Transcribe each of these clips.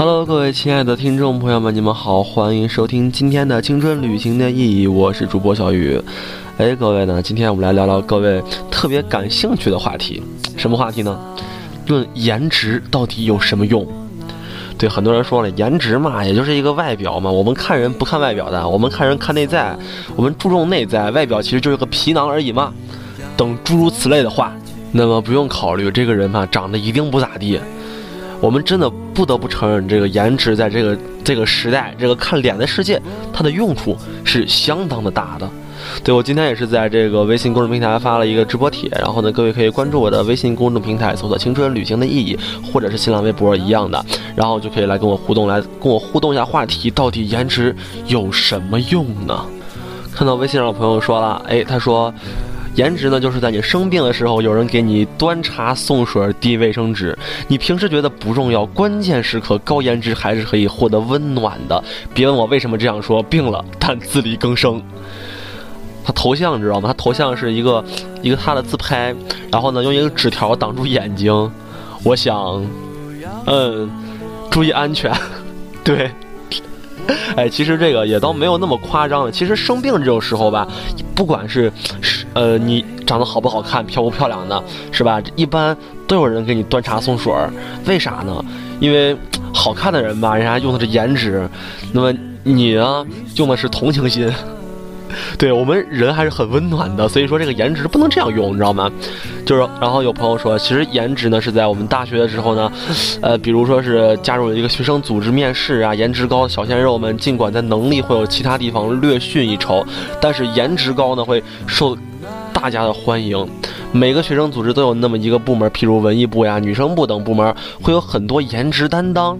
Hello，各位亲爱的听众朋友们，你们好，欢迎收听今天的《青春旅行的意义》，我是主播小雨。哎，各位呢，今天我们来聊聊各位特别感兴趣的话题，什么话题呢？论颜值到底有什么用？对很多人说了，颜值嘛，也就是一个外表嘛，我们看人不看外表的，我们看人看内在，我们注重内在，外表其实就是个皮囊而已嘛。等诸如此类的话，那么不用考虑这个人嘛，长得一定不咋地。我们真的不得不承认，这个颜值在这个这个时代，这个看脸的世界，它的用处是相当的大的。对我今天也是在这个微信公众平台发了一个直播帖，然后呢，各位可以关注我的微信公众平台，搜索“青春旅行的意义”，或者是新浪微博一样的，然后就可以来跟我互动，来跟我互动一下话题，到底颜值有什么用呢？看到微信上的朋友说了，哎，他说。颜值呢，就是在你生病的时候，有人给你端茶送水、递卫生纸。你平时觉得不重要，关键时刻高颜值还是可以获得温暖的。别问我为什么这样说，病了但自力更生。他头像你知道吗？他头像是一个一个他的自拍，然后呢用一个纸条挡住眼睛。我想，嗯，注意安全，对。哎，其实这个也倒没有那么夸张了。其实生病这种时候吧，不管是是呃你长得好不好看、漂不漂亮的，是吧？一般都有人给你端茶送水儿。为啥呢？因为好看的人吧，人家用的是颜值，那么你呢，用的是同情心。对我们人还是很温暖的，所以说这个颜值不能这样用，你知道吗？就是，然后有朋友说，其实颜值呢是在我们大学的时候呢，呃，比如说是加入了一个学生组织面试啊，颜值高的小鲜肉们，尽管在能力会有其他地方略逊一筹，但是颜值高呢会受大家的欢迎。每个学生组织都有那么一个部门，譬如文艺部呀、女生部等部门，会有很多颜值担当。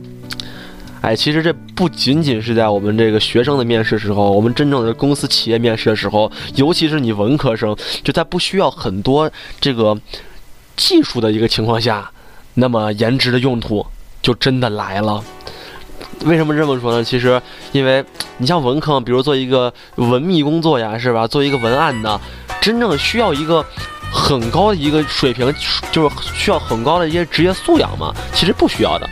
哎，其实这不仅仅是在我们这个学生的面试时候，我们真正的公司企业面试的时候，尤其是你文科生，就在不需要很多这个技术的一个情况下，那么颜值的用途就真的来了。为什么这么说呢？其实，因为你像文科，比如做一个文秘工作呀，是吧？做一个文案呢，真正需要一个很高的一个水平，就是需要很高的一些职业素养嘛？其实不需要的。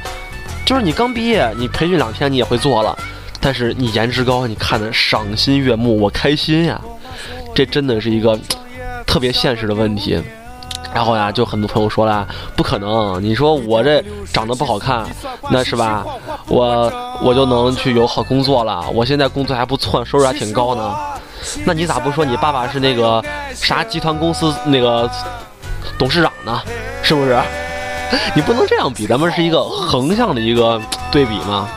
就是你刚毕业，你培训两天你也会做了，但是你颜值高，你看的赏心悦目，我开心呀，这真的是一个特别现实的问题。然后呀，就很多朋友说了，不可能，你说我这长得不好看，那是吧？我我就能去有好工作了，我现在工作还不错，收入还挺高呢。那你咋不说你爸爸是那个啥集团公司那个董事长呢？是不是？你不能这样比，咱们是一个横向的一个对比嘛。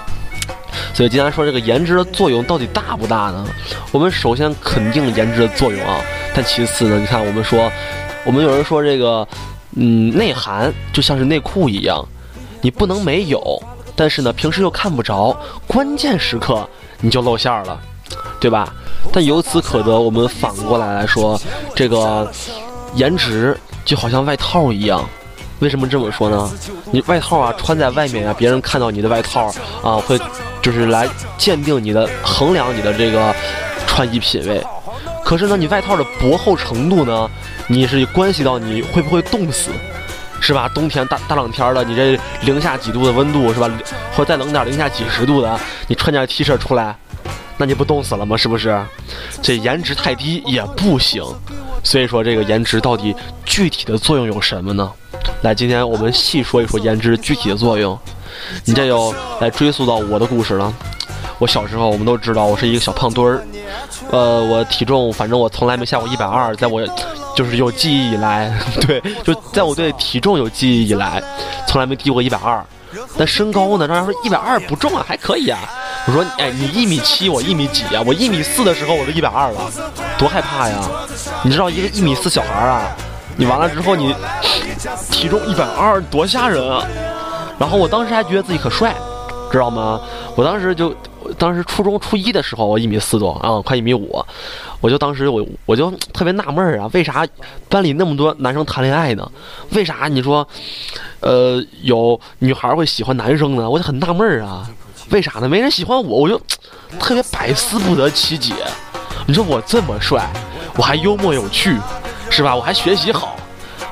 所以今天说这个颜值的作用到底大不大呢？我们首先肯定颜值的作用啊，但其次呢，你看我们说，我们有人说这个，嗯，内涵就像是内裤一样，你不能没有，但是呢，平时又看不着，关键时刻你就露馅了，对吧？但由此可得，我们反过来来说，这个颜值就好像外套一样。为什么这么说呢？你外套啊穿在外面啊，别人看到你的外套啊，会就是来鉴定你的、衡量你的这个穿衣品味。可是呢，你外套的薄厚程度呢，你是关系到你会不会冻死，是吧？冬天大大冷天的，你这零下几度的温度是吧？或再冷点，零下几十度的，你穿件 T 恤出来，那你不冻死了吗？是不是？这颜值太低也不行。所以说，这个颜值到底具体的作用有什么呢？来，今天我们细说一说颜值具体的作用。你这又来追溯到我的故事了。我小时候，我们都知道我是一个小胖墩儿，呃，我体重反正我从来没下过一百二，在我就是有记忆以来，对，就在我对体重有记忆以来，从来没低过一百二。但身高呢？让人说一百二不重啊，还可以啊。我说，哎，你一米七，我一米几啊？我一米四的时候我都一百二了，多害怕呀！你知道一个一米四小孩啊？你完了之后，你体重一百二，多吓人啊！然后我当时还觉得自己可帅，知道吗？我当时就，当时初中初一的时候，我一米四多啊，快一米五，我就当时我我就特别纳闷儿啊，为啥班里那么多男生谈恋爱呢？为啥你说，呃，有女孩会喜欢男生呢？我就很纳闷儿啊，为啥呢？没人喜欢我，我就 特别百思不得其解。你说我这么帅，我还幽默有趣。是吧？我还学习好，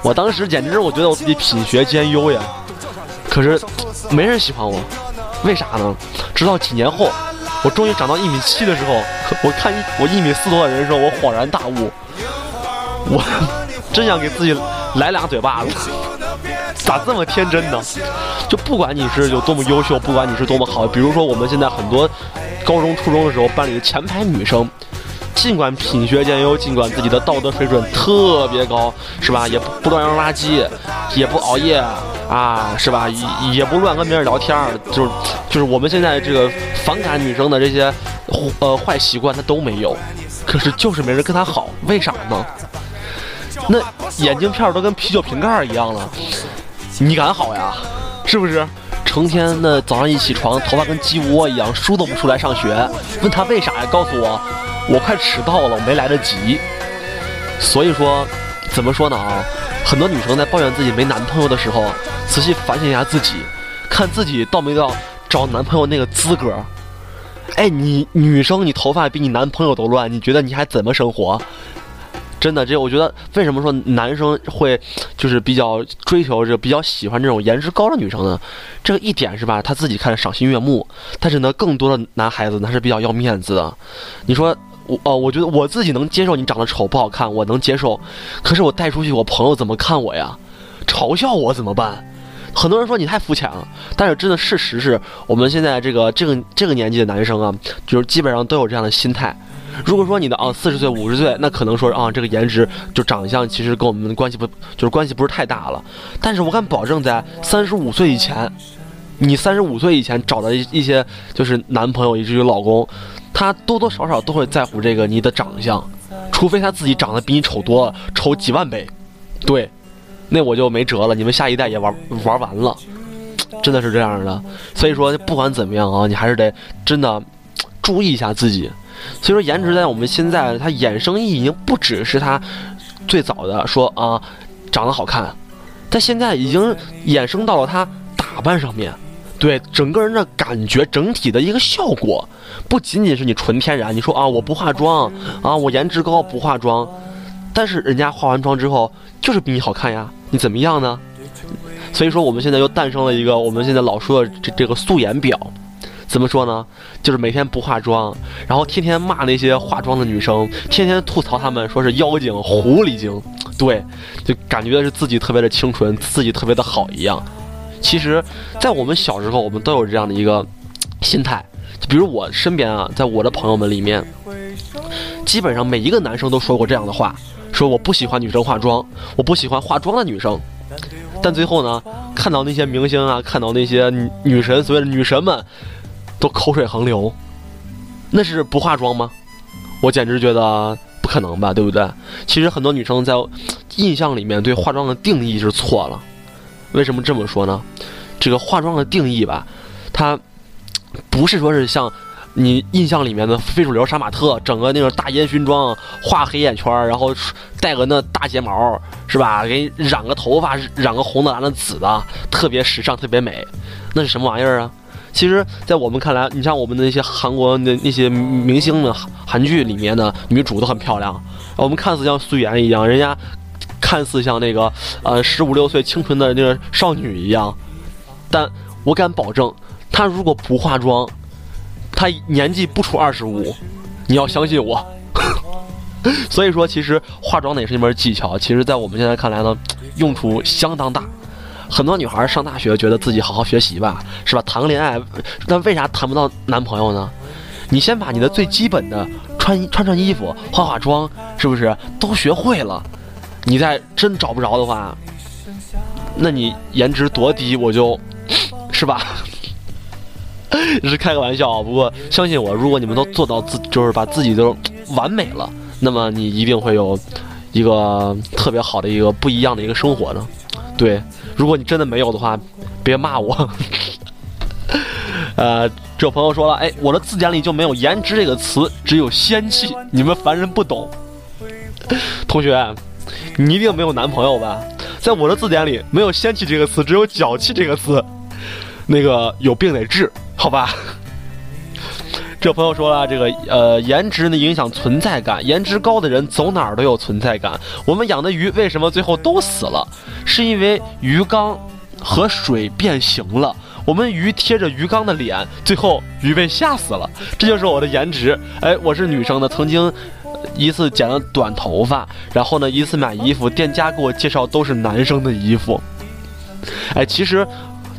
我当时简直我觉得我自己品学兼优呀。可是 没人喜欢我，为啥呢？直到几年后，我终于长到一米七的时候，我看我一米四多的人的时候，我恍然大悟，我 真想给自己来两嘴巴子。咋这么天真呢？就不管你是有多么优秀，不管你是多么好，比如说我们现在很多高中、初中的时候，班里的前排女生，尽管品学兼优，尽管自己的道德水准特别高，是吧？也不乱扔垃圾，也不熬夜啊，是吧？也也不乱跟别人聊天就是就是我们现在这个反感女生的这些呃坏习惯，她都没有，可是就是没人跟她好，为啥呢？那眼镜片都跟啤酒瓶盖一样了。你敢好呀？是不是？成天的早上一起床，头发跟鸡窝一样，梳都不出来上学。问他为啥呀？告诉我，我快迟到了，我没来得及。所以说，怎么说呢啊？很多女生在抱怨自己没男朋友的时候，仔细反省一下自己，看自己到没到找男朋友那个资格。哎，你女生，你头发比你男朋友都乱，你觉得你还怎么生活？真的，这我觉得为什么说男生会就是比较追求这比较喜欢这种颜值高的女生呢？这个一点是吧，他自己看着赏心悦目，但是呢，更多的男孩子他是比较要面子的。你说我哦，我觉得我自己能接受你长得丑不好看，我能接受，可是我带出去，我朋友怎么看我呀？嘲笑我怎么办？很多人说你太肤浅了，但是真的事实是我们现在这个这个这个年纪的男生啊，就是基本上都有这样的心态。如果说你的啊四十岁五十岁，那可能说啊这个颜值就长相其实跟我们关系不就是关系不是太大了。但是我敢保证，在三十五岁以前，你三十五岁以前找的一一些就是男朋友以至于老公，他多多少少都会在乎这个你的长相，除非他自己长得比你丑多了，丑几万倍，对，那我就没辙了，你们下一代也玩玩完了，真的是这样的。所以说不管怎么样啊，你还是得真的注意一下自己。所以说，颜值在我们现在，它衍生意义已经不只是它最早的说啊，长得好看，它现在已经衍生到了它打扮上面，对整个人的感觉，整体的一个效果，不仅仅是你纯天然。你说啊，我不化妆啊，我颜值高不化妆，但是人家化完妆之后就是比你好看呀，你怎么样呢？所以说，我们现在又诞生了一个我们现在老说的这这个素颜表。怎么说呢？就是每天不化妆，然后天天骂那些化妆的女生，天天吐槽她们，说是妖精、狐狸精，对，就感觉是自己特别的清纯，自己特别的好一样。其实，在我们小时候，我们都有这样的一个心态。就比如我身边啊，在我的朋友们里面，基本上每一个男生都说过这样的话：说我不喜欢女生化妆，我不喜欢化妆的女生。但最后呢，看到那些明星啊，看到那些女女神，所谓的女神们。都口水横流，那是不化妆吗？我简直觉得不可能吧，对不对？其实很多女生在印象里面对化妆的定义是错了。为什么这么说呢？这个化妆的定义吧，它不是说是像你印象里面的非主流杀马特，整个那种大烟熏妆，画黑眼圈，然后戴个那大睫毛，是吧？给你染个头发，染个红的、蓝的、紫的，特别时尚，特别美。那是什么玩意儿啊？其实，在我们看来，你像我们的那些韩国的那些明星们，韩剧里面的女主都很漂亮。我们看似像素颜一样，人家看似像那个呃十五六岁清纯的那个少女一样。但我敢保证，她如果不化妆，她年纪不出二十五。你要相信我。所以说，其实化妆也是一门技巧。其实，在我们现在看来呢，用处相当大。很多女孩上大学觉得自己好好学习吧，是吧？谈个恋爱，那为啥谈不到男朋友呢？你先把你的最基本的穿穿穿衣服、化化妆，是不是都学会了？你再真找不着的话，那你颜值多低，我就，是吧？是开个玩笑啊。不过相信我，如果你们都做到自，就是把自己都完美了，那么你一定会有一个特别好的一个不一样的一个生活的。对。如果你真的没有的话，别骂我。呃，这朋友说了，哎，我的字典里就没有颜值这个词，只有仙气。你们凡人不懂。同学，你一定没有男朋友吧？在我的字典里没有仙气这个词，只有脚气这个词。那个有病得治，好吧？这朋友说了，这个呃，颜值呢影响存在感，颜值高的人走哪儿都有存在感。我们养的鱼为什么最后都死了？是因为鱼缸和水变形了。我们鱼贴着鱼缸的脸，最后鱼被吓死了。这就是我的颜值。哎，我是女生的，曾经一次剪了短头发，然后呢一次买衣服，店家给我介绍都是男生的衣服。哎，其实，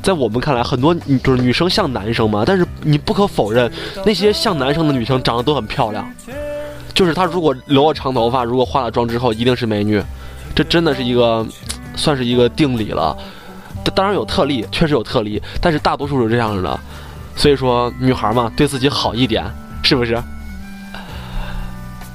在我们看来，很多就是女生像男生嘛，但是你不可否认，那些像男生的女生长得都很漂亮。就是她如果留了长头发，如果化了妆之后，一定是美女。这真的是一个，算是一个定理了。当然有特例，确实有特例，但是大多数是这样的。所以说，女孩嘛，对自己好一点，是不是？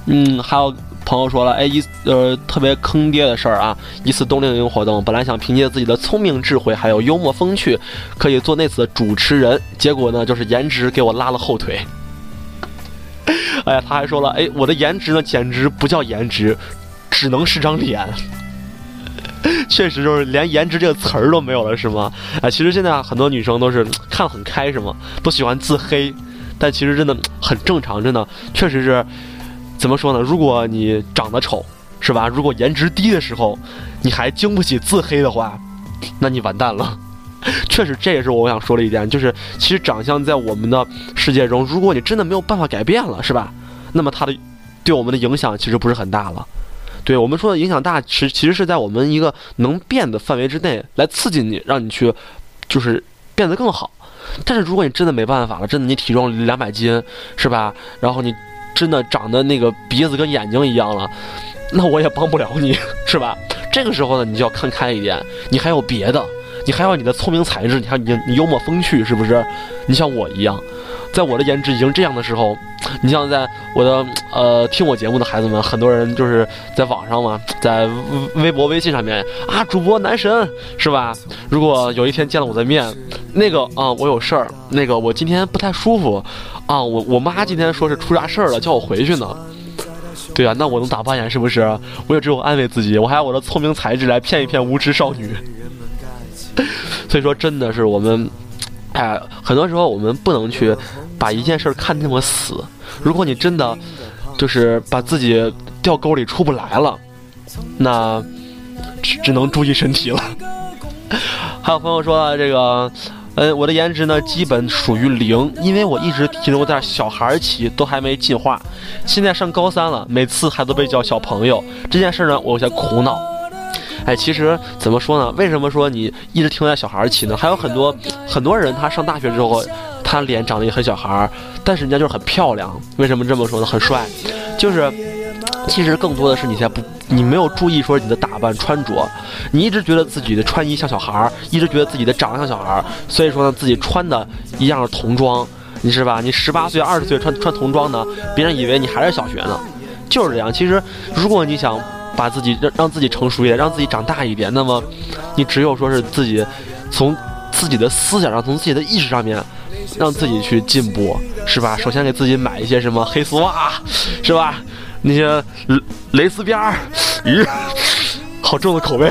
嗯，还有朋友说了，哎，一呃特别坑爹的事儿啊！一次冬令营活动，本来想凭借自己的聪明智慧还有幽默风趣，可以做那次的主持人，结果呢，就是颜值给我拉了后腿。哎呀，他还说了，哎，我的颜值呢，简直不叫颜值，只能是张脸。确实就是连颜值这个词儿都没有了，是吗？啊，其实现在很多女生都是看很开，是吗？都喜欢自黑，但其实真的很正常，真的，确实是，怎么说呢？如果你长得丑，是吧？如果颜值低的时候，你还经不起自黑的话，那你完蛋了。确实，这也是我想说的一点，就是其实长相在我们的世界中，如果你真的没有办法改变了，是吧？那么它的对我们的影响其实不是很大了。对我们说的影响大，其其实是在我们一个能变的范围之内来刺激你，让你去，就是变得更好。但是如果你真的没办法了，真的你体重两百斤，是吧？然后你真的长得那个鼻子跟眼睛一样了，那我也帮不了你，是吧？这个时候呢，你就要看开一点，你还有别的，你还有你的聪明才智，你看你你幽默风趣，是不是？你像我一样。在我的颜值已经这样的时候，你像在我的呃听我节目的孩子们，很多人就是在网上嘛，在微博、微信上面啊，主播男神是吧？如果有一天见了我的面，那个啊，我有事儿，那个我今天不太舒服，啊，我我妈今天说是出啥事儿了，叫我回去呢。对啊，那我能咋办呀？是不是？我也只有安慰自己，我还有我的聪明才智来骗一骗无知少女。所以说，真的是我们。哎，很多时候我们不能去把一件事看那么死。如果你真的就是把自己掉沟里出不来了，那只只能注意身体了。还有朋友说这个，嗯，我的颜值呢基本属于零，因为我一直停留在小孩期，都还没进化。现在上高三了，每次还都被叫小朋友，这件事呢我有些苦恼。哎，其实怎么说呢？为什么说你一直停留在小孩期呢？还有很多很多人，他上大学之后，他脸长得也很小孩儿，但是人家就是很漂亮。为什么这么说呢？很帅，就是其实更多的是你在不，你没有注意说你的打扮穿着，你一直觉得自己的穿衣像小孩儿，一直觉得自己的长得像小孩儿，所以说呢，自己穿的一样是童装，你是吧？你十八岁、二十岁穿穿童装呢，别人以为你还是小学呢，就是这样。其实如果你想。把自己让让自己成熟一点，让自己长大一点。那么，你只有说是自己从自己的思想上，从自己的意识上面，让自己去进步，是吧？首先给自己买一些什么黑丝袜，是吧？那些蕾丝边儿，咦，好重的口味，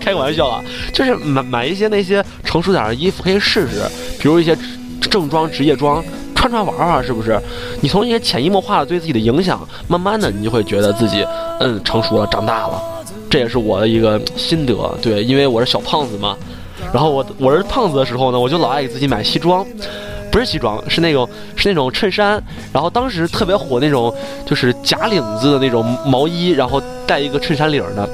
开个玩笑啊，就是买买一些那些成熟点的衣服可以试试，比如一些正装、职业装。穿穿玩玩，是不是？你从一些潜移默化的对自己的影响，慢慢的，你就会觉得自己，嗯，成熟了，长大了。这也是我的一个心得。对，因为我是小胖子嘛。然后我我是胖子的时候呢，我就老爱给自己买西装，不是西装，是那种是那种衬衫。然后当时特别火那种，就是假领子的那种毛衣，然后带一个衬衫领的。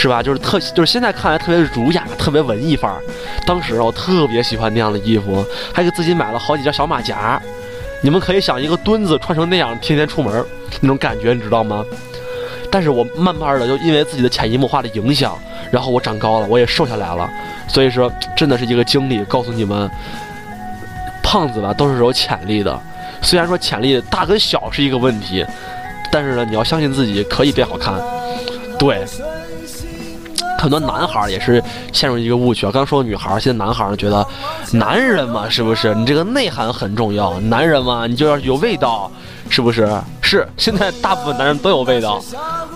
是吧？就是特，就是现在看来特别儒雅，特别文艺范儿。当时我特别喜欢那样的衣服，还给自己买了好几件小马甲。你们可以想一个墩子穿成那样，天天出门那种感觉，你知道吗？但是我慢慢的就因为自己的潜移默化的影响，然后我长高了，我也瘦下来了。所以说，真的是一个经历，告诉你们，胖子吧都是有潜力的。虽然说潜力大跟小是一个问题，但是呢，你要相信自己可以变好看。对。很多男孩也是陷入一个误区啊。刚说女孩，现在男孩觉得，男人嘛，是不是？你这个内涵很重要。男人嘛，你就要有味道，是不是？是。现在大部分男人都有味道，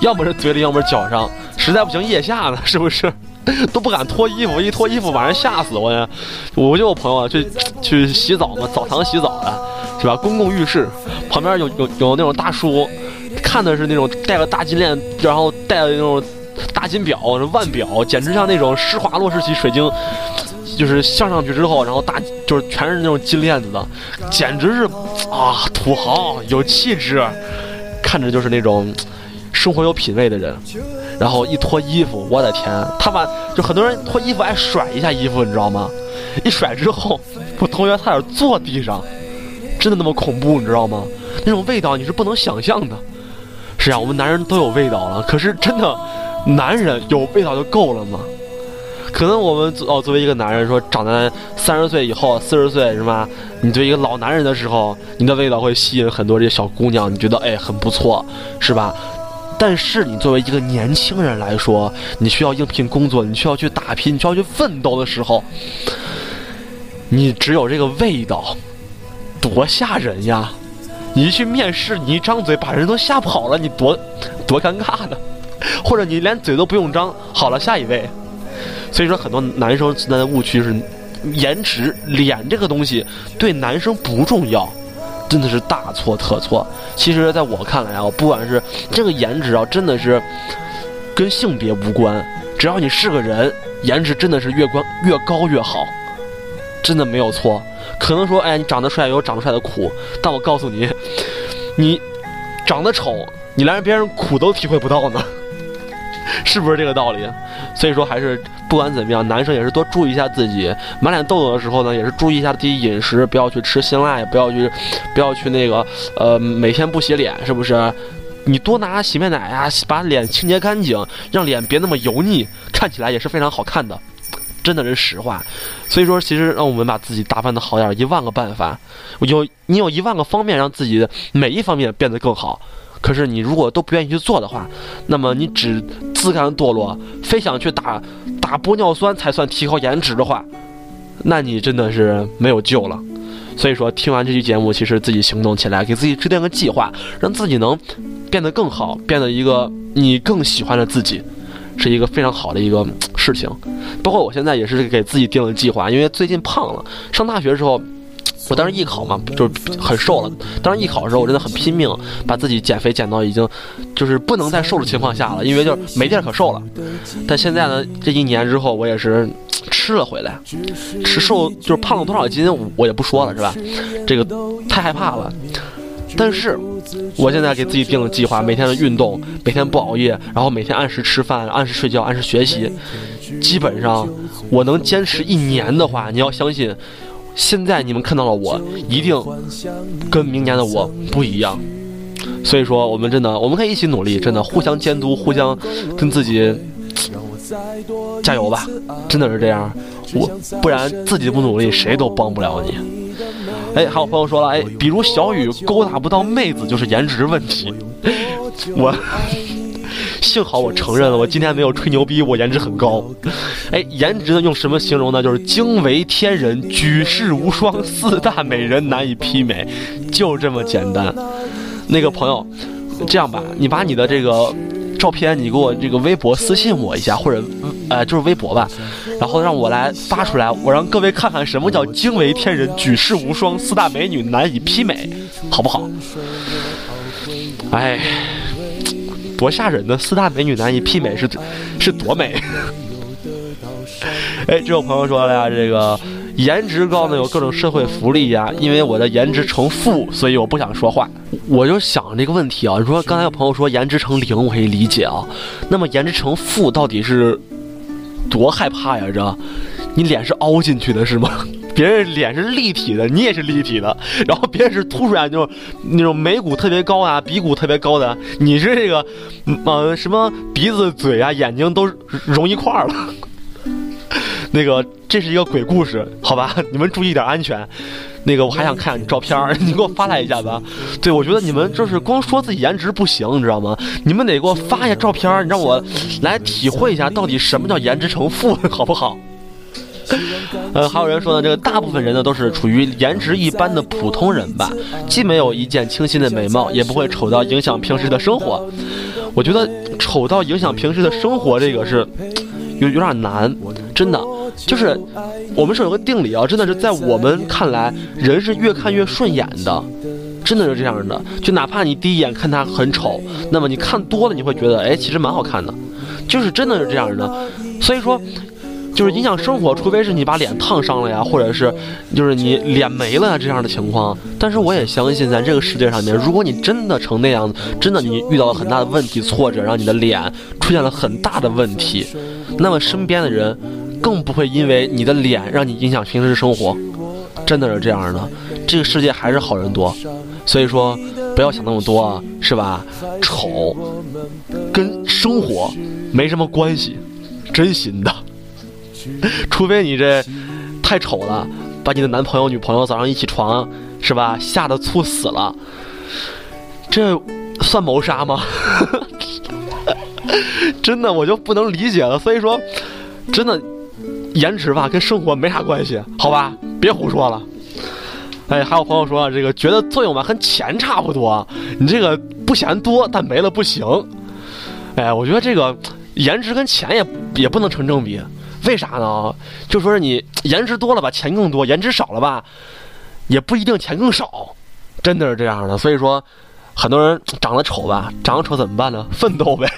要么是嘴里，要么是脚上。实在不行，腋下呢，是不是？都不敢脱衣服，一脱衣服把人吓死我呀！我就有朋友去去洗澡嘛，澡堂洗澡的，是吧？公共浴室旁边有有有那种大叔，看的是那种戴个大金链，然后戴的那种。大金表、腕表，简直像那种施华洛世奇水晶，就是镶上去之后，然后大就是全是那种金链子的，简直是啊土豪有气质，看着就是那种生活有品位的人。然后一脱衣服，我的天，他把就很多人脱衣服爱甩一下衣服，你知道吗？一甩之后，我同学差点坐地上，真的那么恐怖，你知道吗？那种味道你是不能想象的。是啊，我们男人都有味道了，可是真的，男人有味道就够了吗？可能我们哦，作为一个男人说，长在三十岁以后、四十岁是吧？你对一个老男人的时候，你的味道会吸引很多这些小姑娘，你觉得哎很不错，是吧？但是你作为一个年轻人来说，你需要应聘工作，你需要去打拼，你需要去奋斗的时候，你只有这个味道，多吓人呀！你一去面试，你一张嘴把人都吓跑了，你多多尴尬的，或者你连嘴都不用张，好了，下一位。所以说，很多男生存在的误区是，颜值、脸这个东西对男生不重要，真的是大错特错。其实，在我看来啊，不管是这个颜值啊，真的是跟性别无关，只要你是个人，颜值真的是越关越高越好，真的没有错。可能说，哎，你长得帅有长得帅的苦，但我告诉你，你长得丑，你连别人苦都体会不到呢，是不是这个道理？所以说，还是不管怎么样，男生也是多注意一下自己，满脸痘痘的时候呢，也是注意一下自己饮食，不要去吃辛辣，不要去，不要去那个，呃，每天不洗脸，是不是？你多拿洗面奶呀，把脸清洁干净，让脸别那么油腻，看起来也是非常好看的。真的是实话，所以说，其实让我们把自己打扮的好点，一万个办法，有你有一万个方面让自己每一方面变得更好。可是你如果都不愿意去做的话，那么你只自甘堕落，非想去打打玻尿酸才算提高颜值的话，那你真的是没有救了。所以说，听完这期节目，其实自己行动起来，给自己制定个计划，让自己能变得更好，变得一个你更喜欢的自己。是一个非常好的一个事情，包括我现在也是给自己定了计划，因为最近胖了。上大学的时候，我当时艺考嘛，就是很瘦了。当时艺考的时候，我真的很拼命，把自己减肥减到已经就是不能再瘦的情况下了，因为就是没地儿可瘦了。但现在呢，这一年之后，我也是吃了回来，吃瘦就是胖了多少斤，我也不说了，是吧？这个太害怕了。但是，我现在给自己定了计划，每天的运动，每天不熬夜，然后每天按时吃饭，按时睡觉，按时学习。基本上，我能坚持一年的话，你要相信，现在你们看到了我，一定跟明年的我不一样。所以说，我们真的，我们可以一起努力，真的互相监督，互相跟自己加油吧，真的是这样。我不然自己不努力，谁都帮不了你。哎，还有朋友说了，哎，比如小雨勾搭不到妹子就是颜值问题。我幸好我承认了，我今天没有吹牛逼，我颜值很高。哎，颜值呢用什么形容呢？就是惊为天人，举世无双，四大美人难以媲美，就这么简单。那个朋友，这样吧，你把你的这个。照片，你给我这个微博私信我一下，或者，呃，就是微博吧，然后让我来发出来，我让各位看看什么叫惊为天人、举世无双、四大美女难以媲美，好不好？哎，多吓人呢！四大美女难以媲美是是多美？哎，这位朋友说了呀，这个。颜值高呢，有各种社会福利呀。因为我的颜值成负，所以我不想说话。我就想这个问题啊，你说刚才有朋友说颜值成零，我可以理解啊。那么颜值成负到底是多害怕呀？这，你脸是凹进去的是吗？别人脸是立体的，你也是立体的。然后别人是凸出来，就那种眉骨特别高啊，鼻骨特别高的，你是这个，呃，什么鼻子、嘴啊、眼睛都融一块儿了。那个，这是一个鬼故事，好吧？你们注意点安全。那个，我还想看你照片你给我发来一下子。对，我觉得你们就是光说自己颜值不行，你知道吗？你们得给我发一下照片你让我来体会一下到底什么叫颜值成负，好不好？呃，还有人说呢，这个大部分人呢都是处于颜值一般的普通人吧，既没有一见倾心的美貌，也不会丑到影响平时的生活。我觉得丑到影响平时的生活，这个是 有有点难，真的。就是我们是有个定理啊，真的是在我们看来，人是越看越顺眼的，真的是这样的。就哪怕你第一眼看他很丑，那么你看多了，你会觉得，哎，其实蛮好看的，就是真的是这样的。所以说，就是影响生活，除非是你把脸烫伤了呀，或者是就是你脸没了呀这样的情况。但是我也相信，在这个世界上面，如果你真的成那样，真的你遇到了很大的问题、挫折，让你的脸出现了很大的问题，那么身边的人更不会因为你的脸让你影响平时生活。真的是这样的，这个世界还是好人多，所以说不要想那么多，是吧？丑跟生活没什么关系，真心的。除非你这太丑了，把你的男朋友、女朋友早上一起床，是吧？吓得猝死了，这算谋杀吗？真的，我就不能理解了。所以说，真的，颜值吧跟生活没啥关系，好吧？别胡说了。哎，还有朋友说这个觉得作用吧跟钱差不多，你这个不嫌多，但没了不行。哎，我觉得这个颜值跟钱也也不能成正比。为啥呢？就说是你颜值多了吧，钱更多；颜值少了吧，也不一定钱更少。真的是这样的。所以说，很多人长得丑吧，长得丑怎么办呢？奋斗呗。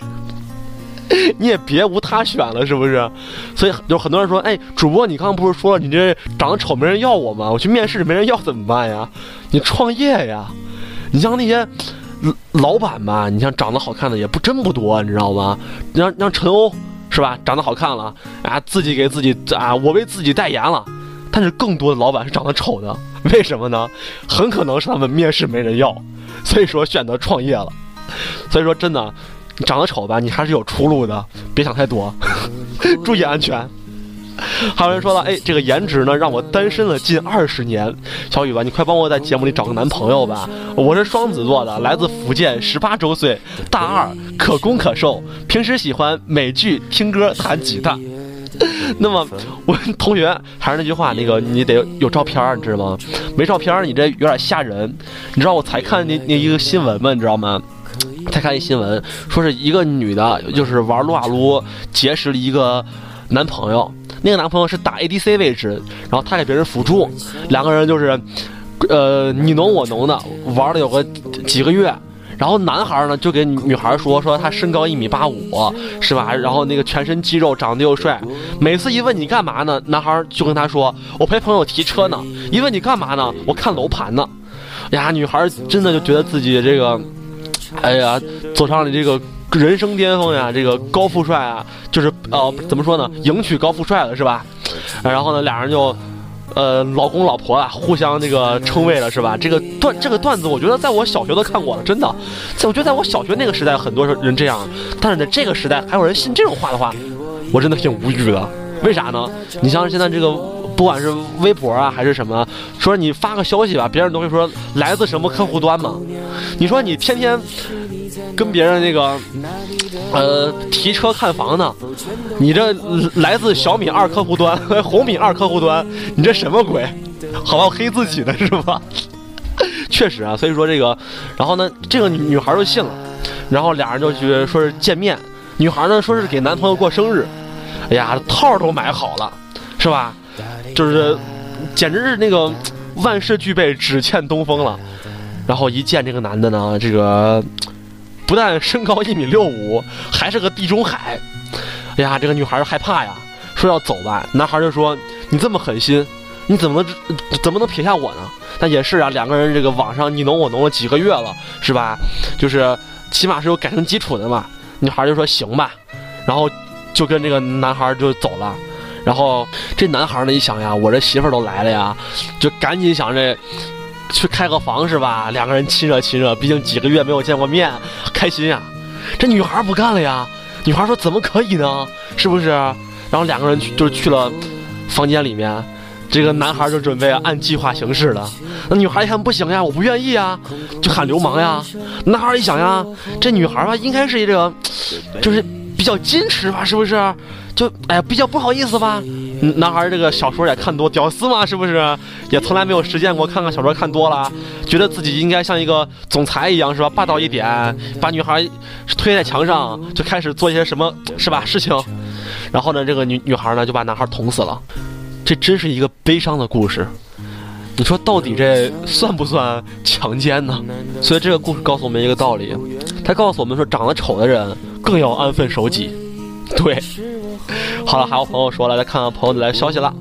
你也别无他选了，是不是？所以有很多人说，哎，主播，你刚刚不是说了你这长得丑没人要我吗？我去面试没人要怎么办呀？你创业呀！你像那些老板吧，你像长得好看的也不真不多，你知道吗？像像陈欧是吧？长得好看了啊，自己给自己啊，我为自己代言了。但是更多的老板是长得丑的，为什么呢？很可能是他们面试没人要，所以说选择创业了。所以说真的。你长得丑吧，你还是有出路的，别想太多，注意安全。还有人说了，哎，这个颜值呢，让我单身了近二十年。小雨吧，你快帮我在节目里找个男朋友吧。我是双子座的，来自福建，十八周岁，大二，可攻可受，平时喜欢美剧、听歌、弹吉他。那么，我同学还是那句话，那个你得有照片，你知道吗？没照片，你这有点吓人。你知道我才看那那一个新闻吗？你知道吗？才看一新闻，说是一个女的，就是玩撸啊撸，结识了一个男朋友。那个男朋友是打 ADC 位置，然后他给别人辅助，两个人就是，呃，你侬我侬的玩了有个几个月。然后男孩呢就给女孩说，说他身高一米八五，是吧？然后那个全身肌肉，长得又帅。每次一问你干嘛呢，男孩就跟他说，我陪朋友提车呢。一问你干嘛呢，我看楼盘呢。呀，女孩真的就觉得自己这个。哎呀，走上了这个人生巅峰呀！这个高富帅啊，就是呃，怎么说呢？迎娶高富帅了是吧？然后呢，俩人就，呃，老公老婆啊，互相这个称谓了是吧？这个段这个段子，我觉得在我小学都看过了，真的。我觉得在我小学那个时代，很多人这样，但是在这个时代还有人信这种话的话，我真的挺无语的。为啥呢？你像现在这个。不管是微博啊还是什么，说你发个消息吧，别人都会说来自什么客户端嘛。你说你天天跟别人那个呃提车看房呢，你这来自小米二客户端、红米二客户端，你这什么鬼？好吧，黑自己的是吧？确实啊，所以说这个，然后呢，这个女孩就信了，然后俩人就去说是见面，女孩呢说是给男朋友过生日，哎呀，套都买好了，是吧？就是，简直是那个万事俱备，只欠东风了。然后一见这个男的呢，这个不但身高一米六五，还是个地中海。哎呀，这个女孩害怕呀，说要走吧。男孩就说：“你这么狠心，你怎么怎么能撇下我呢？”但也是啊，两个人这个网上你侬我侬了几个月了，是吧？就是起码是有感情基础的嘛。女孩就说：“行吧。”然后就跟这个男孩就走了。然后这男孩呢一想呀，我这媳妇儿都来了呀，就赶紧想着去开个房是吧？两个人亲热亲热，毕竟几个月没有见过面，开心呀。这女孩不干了呀，女孩说怎么可以呢？是不是？然后两个人就去了房间里面，这个男孩就准备按计划行事了。那女孩一看不行呀，我不愿意啊，就喊流氓呀。男孩一想呀，这女孩吧应该是一个，就是比较矜持吧，是不是？就哎呀，比较不好意思吧。男孩这个小说也看多，屌丝嘛，是不是？也从来没有实践过。看看小说看多了，觉得自己应该像一个总裁一样，是吧？霸道一点，把女孩推在墙上，就开始做一些什么，是吧？事情。然后呢，这个女女孩呢就把男孩捅死了。这真是一个悲伤的故事。你说到底这算不算强奸呢？所以这个故事告诉我们一个道理，他告诉我们说，长得丑的人更要安分守己。对。好了，还有朋友说了，来看看朋友的来消息了。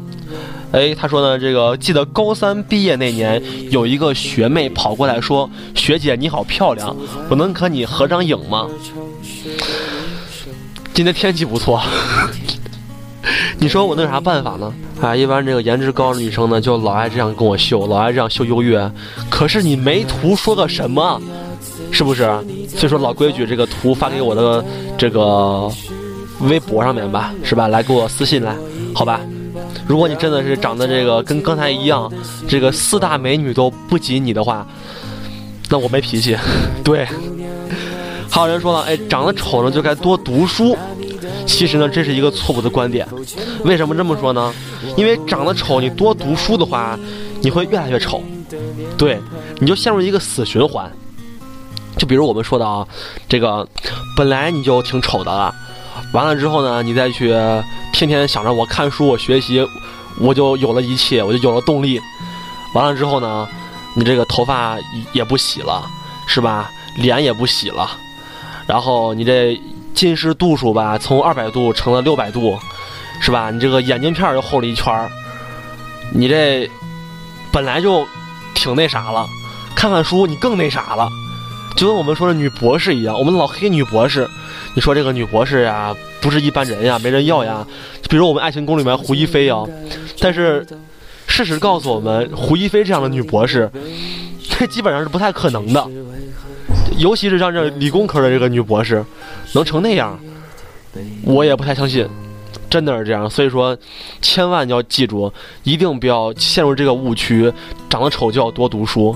哎，他说呢，这个记得高三毕业那年，有一个学妹跑过来说：“学姐你好漂亮，我能和你合张影吗？”今天天气不错，你说我能有啥办法呢？啊，一般这个颜值高的女生呢，就老爱这样跟我秀，老爱这样秀优越。可是你没图说个什么，是不是？所以说老规矩，这个图发给我的这个微博上面吧，是吧？来给我私信来，好吧？如果你真的是长得这个跟刚才一样，这个四大美女都不及你的话，那我没脾气。对，还有人说了，哎，长得丑呢就该多读书。其实呢，这是一个错误的观点。为什么这么说呢？因为长得丑，你多读书的话，你会越来越丑。对，你就陷入一个死循环。就比如我们说的啊，这个本来你就挺丑的了，完了之后呢，你再去天天想着我看书我学习，我就有了一切，我就有了动力。完了之后呢，你这个头发也不洗了，是吧？脸也不洗了，然后你这近视度数吧，从二百度成了六百度，是吧？你这个眼镜片又厚了一圈儿，你这本来就挺那啥了，看看书你更那啥了。就跟我们说的女博士一样，我们老黑女博士。你说这个女博士呀，不是一般人呀，没人要呀。比如我们《爱情公寓》里面胡一菲啊，但是事实告诉我们，胡一菲这样的女博士，这基本上是不太可能的。尤其是像这理工科的这个女博士，能成那样，我也不太相信。真的是这样，所以说，千万要记住，一定不要陷入这个误区。长得丑就要多读书。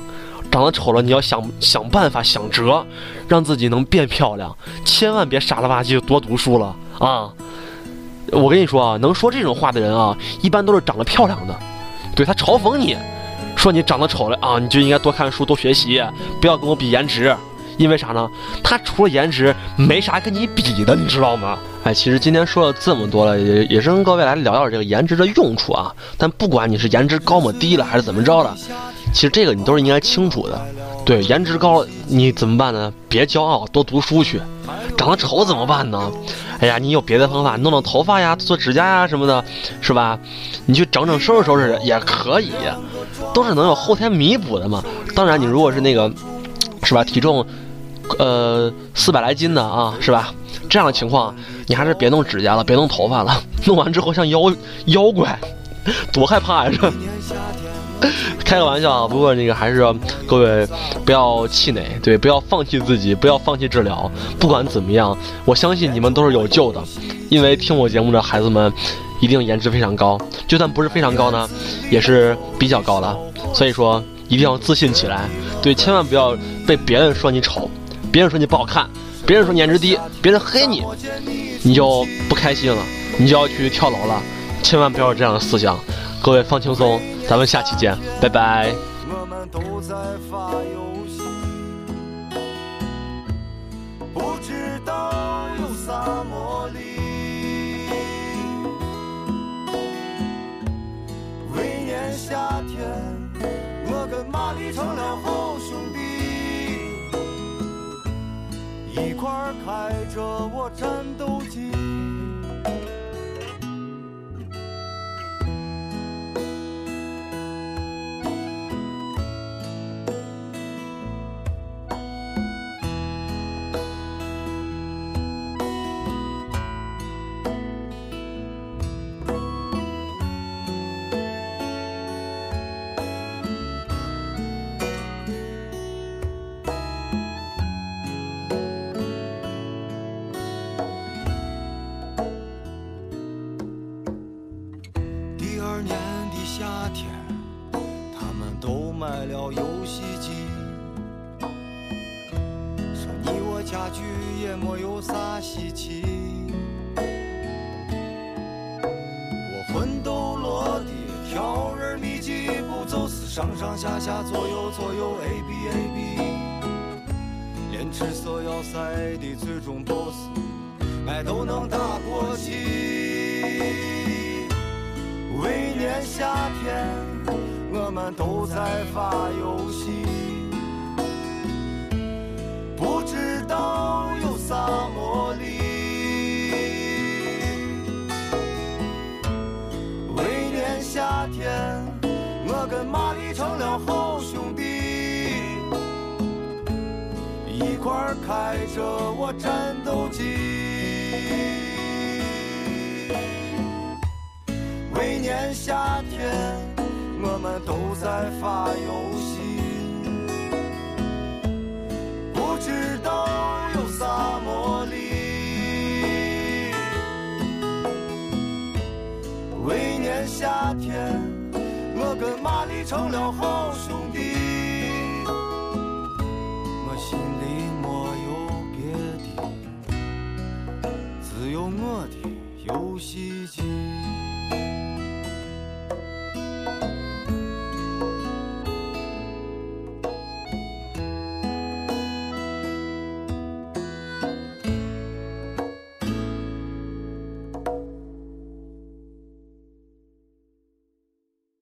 长得丑了，你要想想办法想辙，让自己能变漂亮。千万别傻了吧唧多读书了啊！我跟你说啊，能说这种话的人啊，一般都是长得漂亮的。对他嘲讽你，说你长得丑了啊，你就应该多看书多学习，不要跟我比颜值。因为啥呢？他除了颜值，没啥跟你比的，你知道吗？哎，其实今天说了这么多了，也也是跟各位来聊聊这个颜值的用处啊。但不管你是颜值高么低了，还是怎么着了。其实这个你都是应该清楚的，对，颜值高你怎么办呢？别骄傲，多读书去。长得丑怎么办呢？哎呀，你有别的方法，弄弄头发呀，做指甲呀什么的，是吧？你去整整收拾收拾也可以，都是能有后天弥补的嘛。当然，你如果是那个，是吧？体重，呃，四百来斤的啊，是吧？这样的情况，你还是别弄指甲了，别弄头发了，弄完之后像妖妖怪，多害怕呀！这。开个玩笑啊，不过那个还是各位不要气馁，对，不要放弃自己，不要放弃治疗。不管怎么样，我相信你们都是有救的，因为听我节目的孩子们一定颜值非常高，就算不是非常高呢，也是比较高的。所以说一定要自信起来，对，千万不要被别人说你丑，别人说你不好看，别人说你颜值低，别人黑你，你就不开心了，你就要去跳楼了，千万不要有这样的思想。各位放轻松。咱们下期见，拜拜。我们都在发游戏，不知道有啥魔力。每年夏天，我跟玛丽成了好兄弟，一块儿开着我战斗机。上上下下左右左右 A B A B，连赤色要塞的最终 BOSS，买都能打过去。每年夏天。我们都在发一块儿开着我战斗机。每年夏天，我们都在发游戏，不知道有啥魔力。每年夏天，我跟玛丽成了好兄弟。只有我的游戏机。